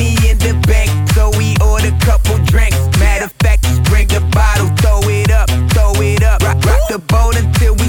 in the so we order couple drinks. Matter of fact, the bottle, throw it up, throw it up. Rock the boat until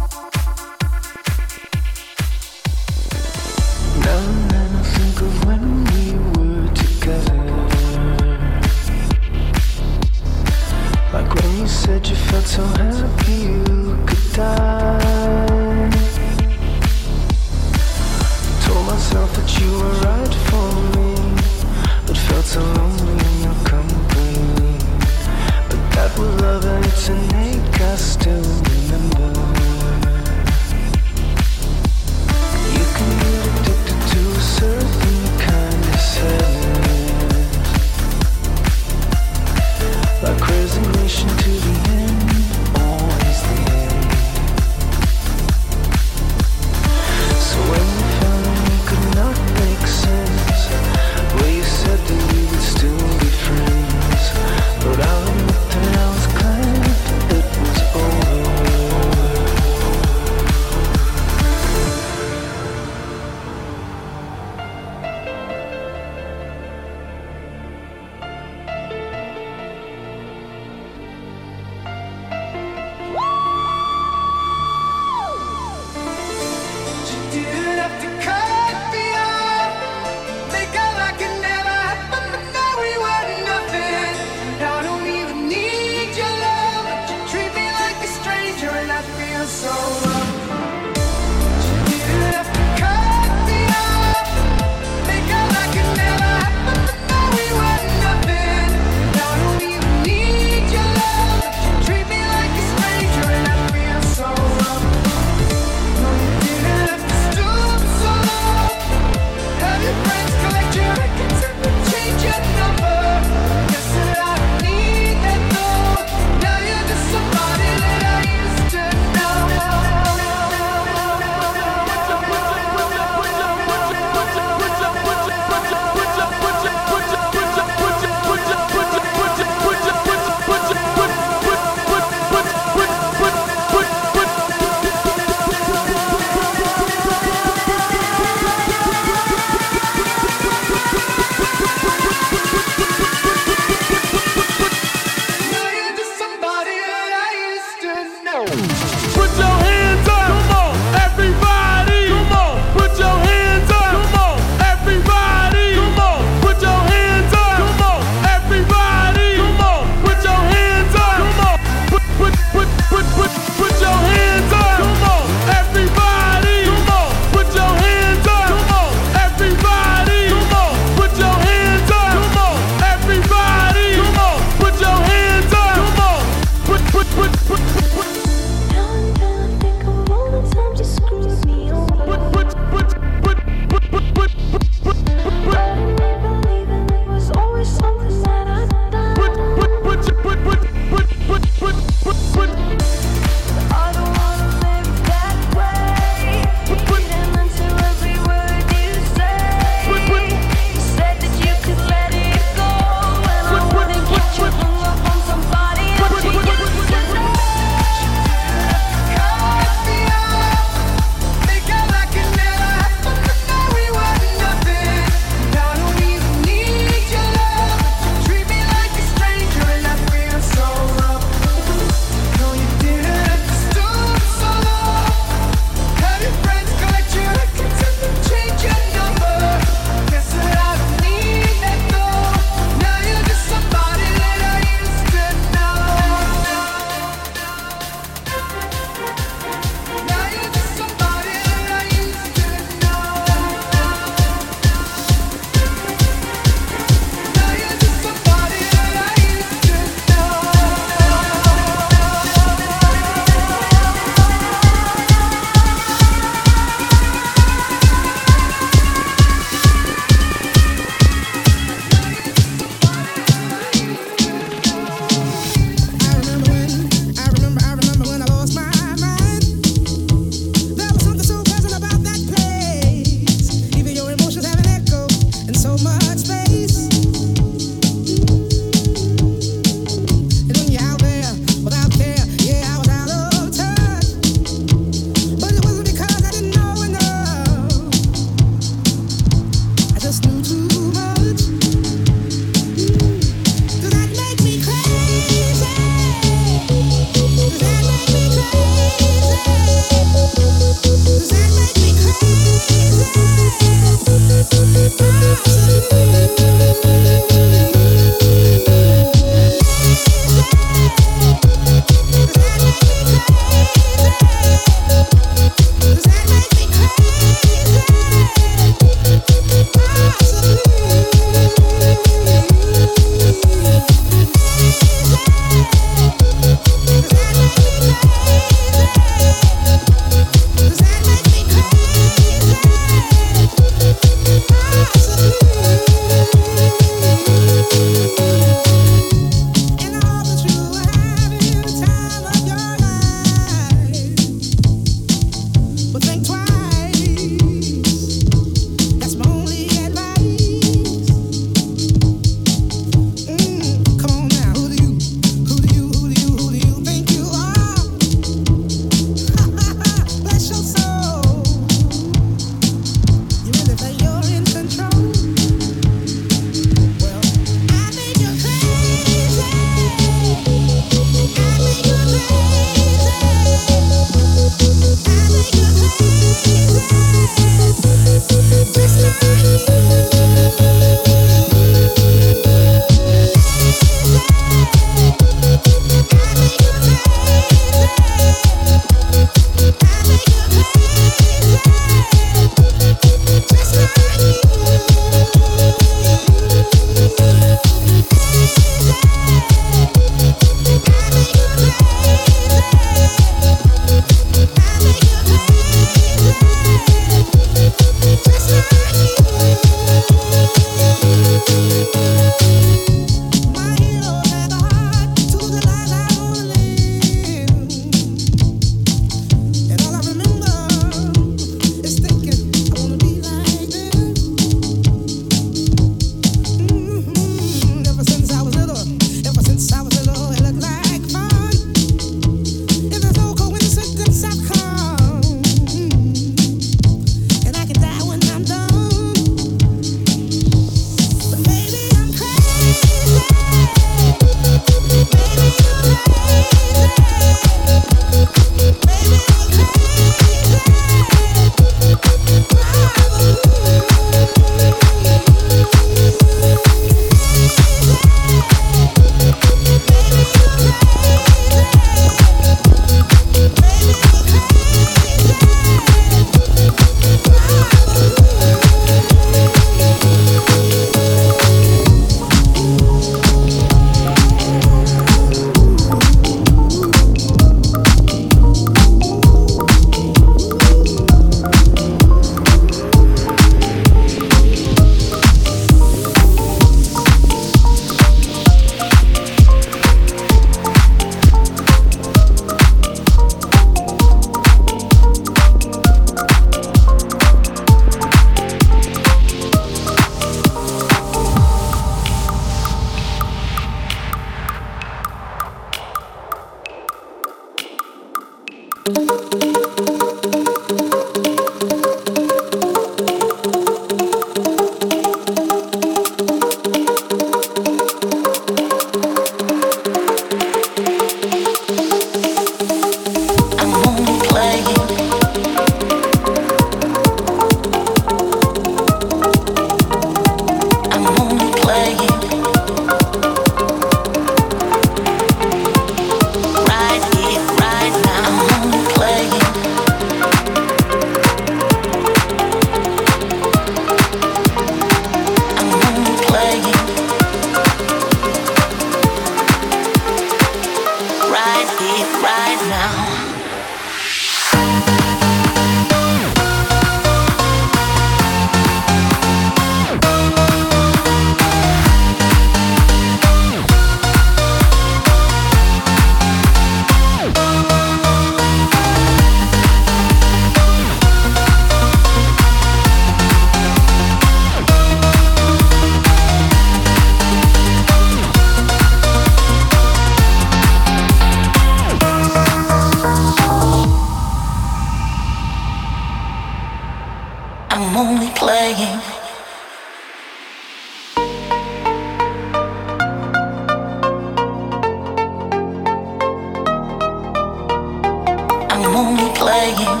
again.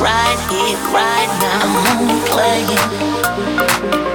Right here, right now, I'm only playing.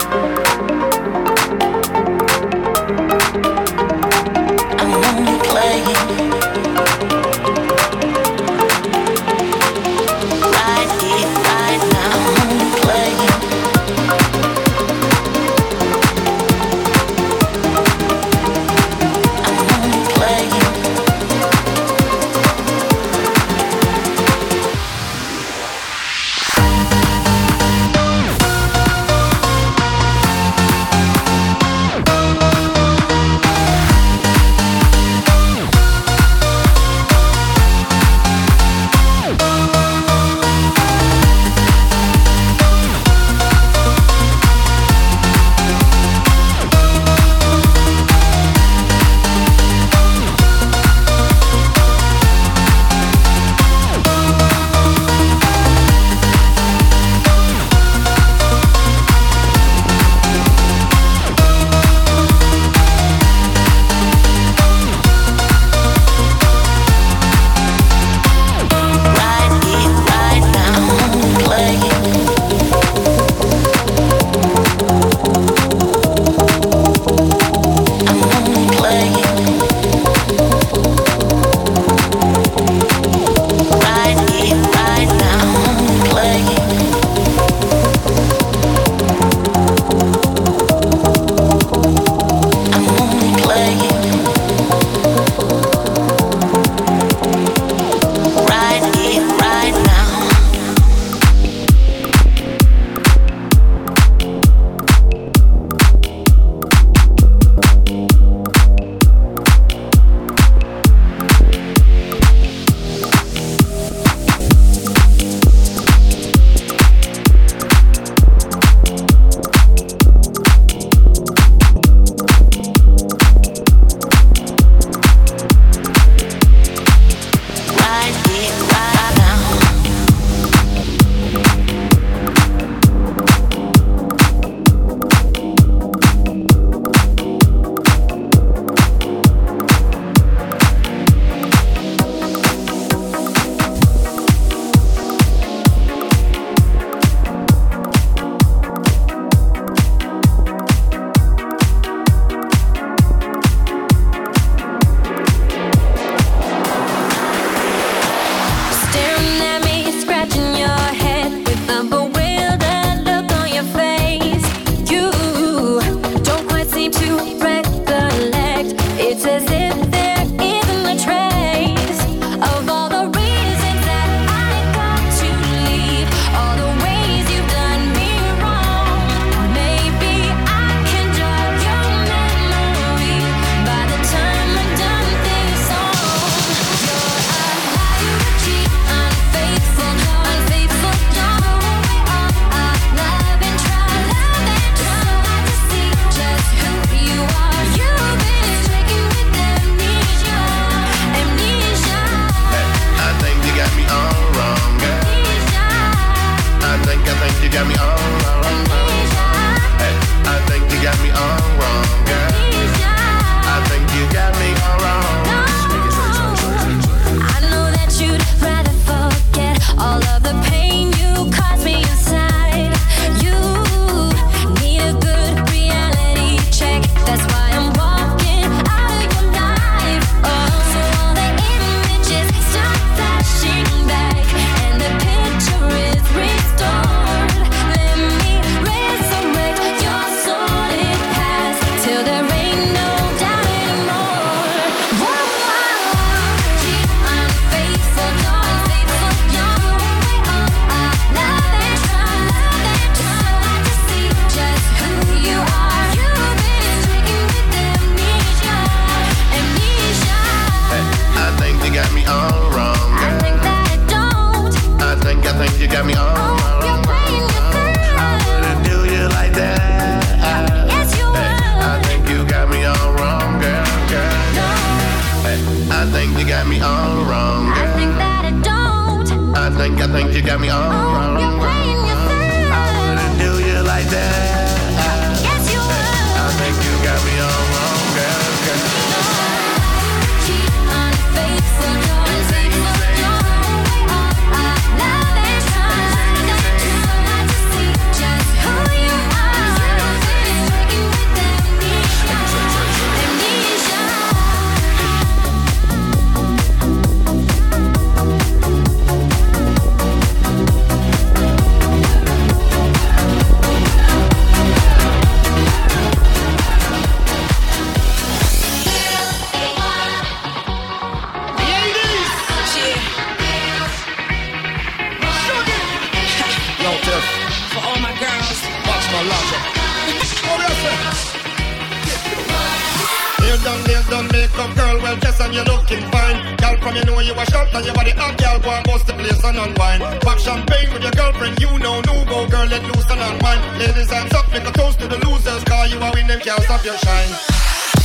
You're looking fine. Girl from you know you a shot and your body hot. Girl go and bust the place and unwind. Pop champagne with your girlfriend, you know no go girl let loose and unwind. Ladies hands up, make a toast to the losers. Cause you a win them stop your shine.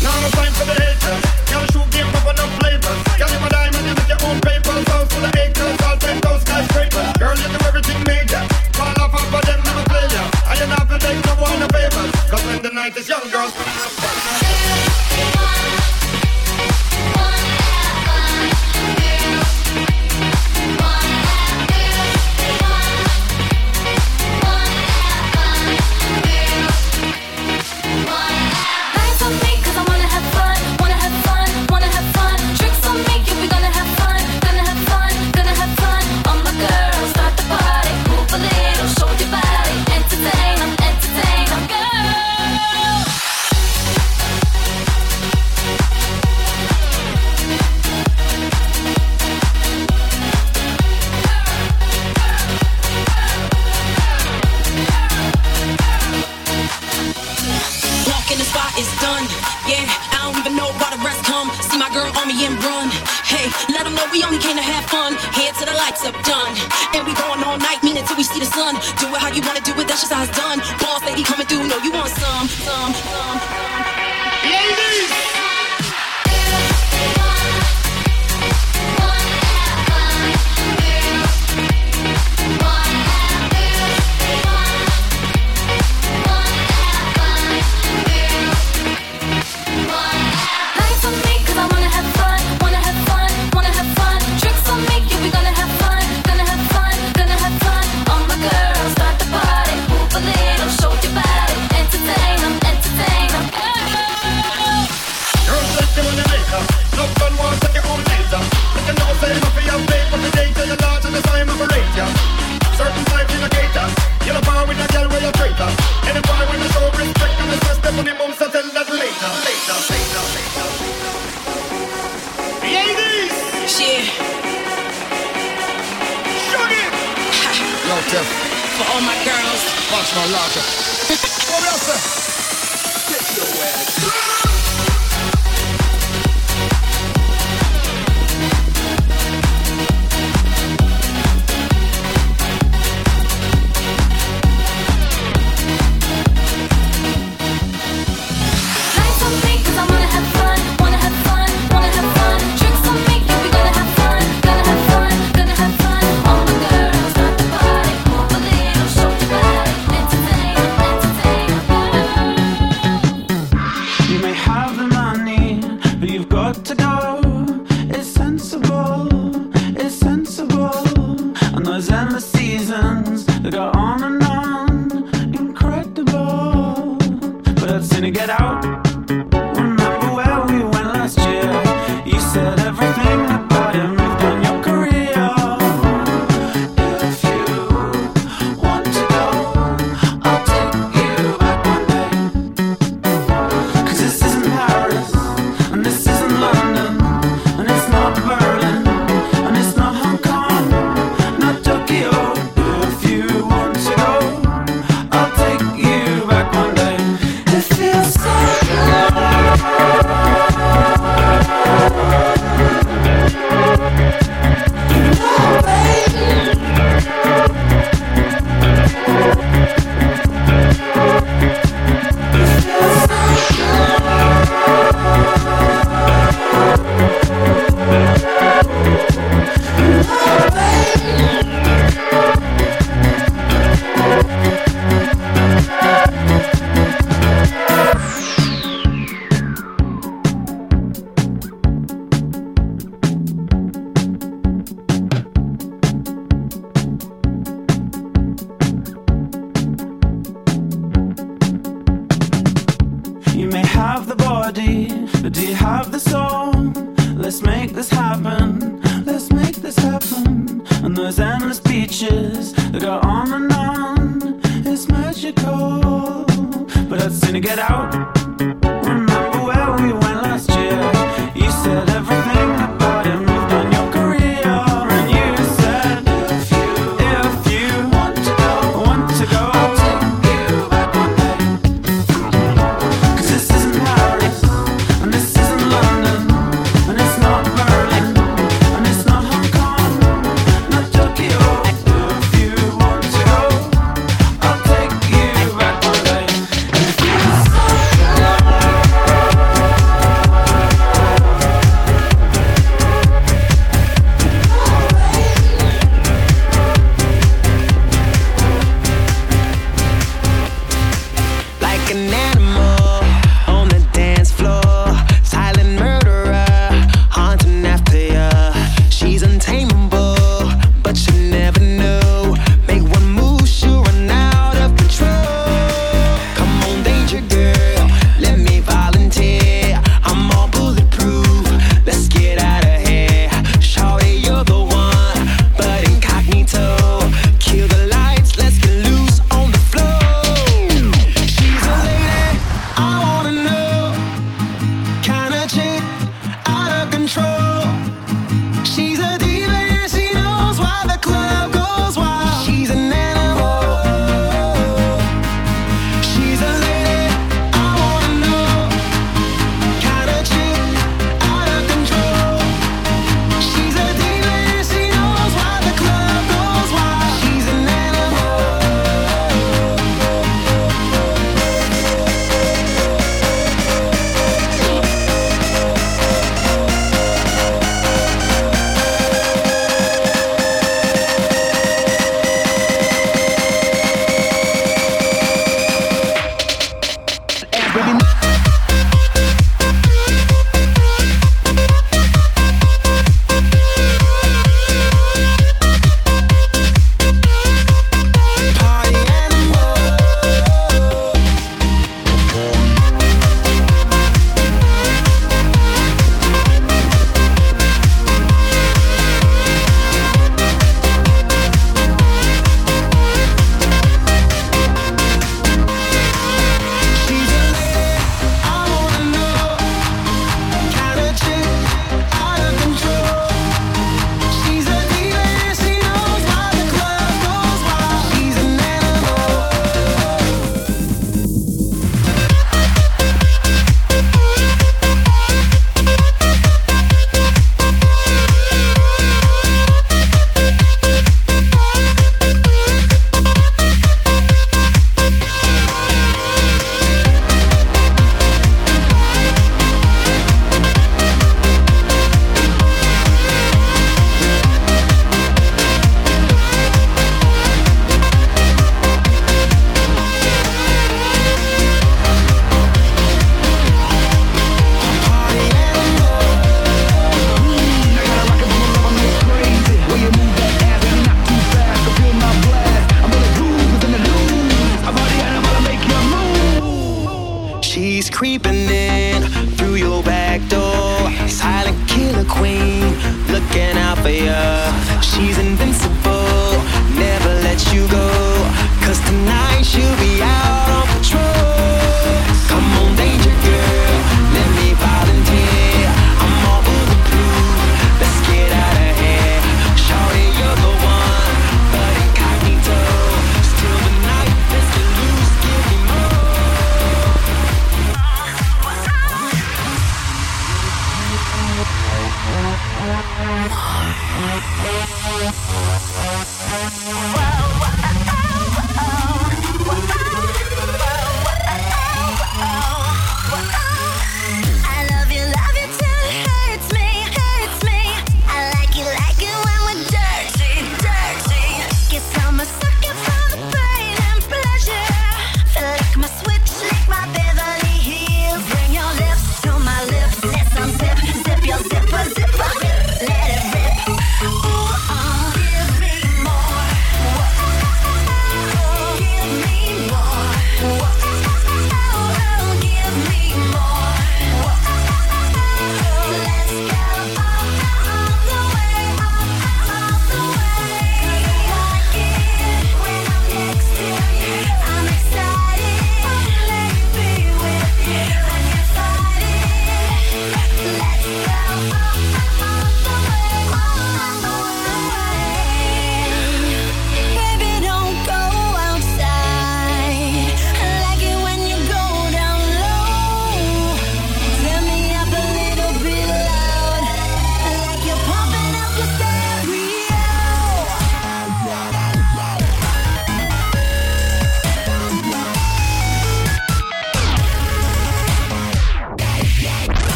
Now no time for the haters. Girl shoot game up enough flavors. Girl you a diamond, you make your own paper. Sounds to the acres, all ten those skyscrapers. Girl you do everything major. Fall off of them, never failure. I ain't have to take no one a favor. Cause when the night is young, girls. fun. Head to the lights up, done. And we going all night, mean until we see the sun. Do it how you wanna do it, that's just how it's done. Boss lady coming through, know you want some, some, some. some.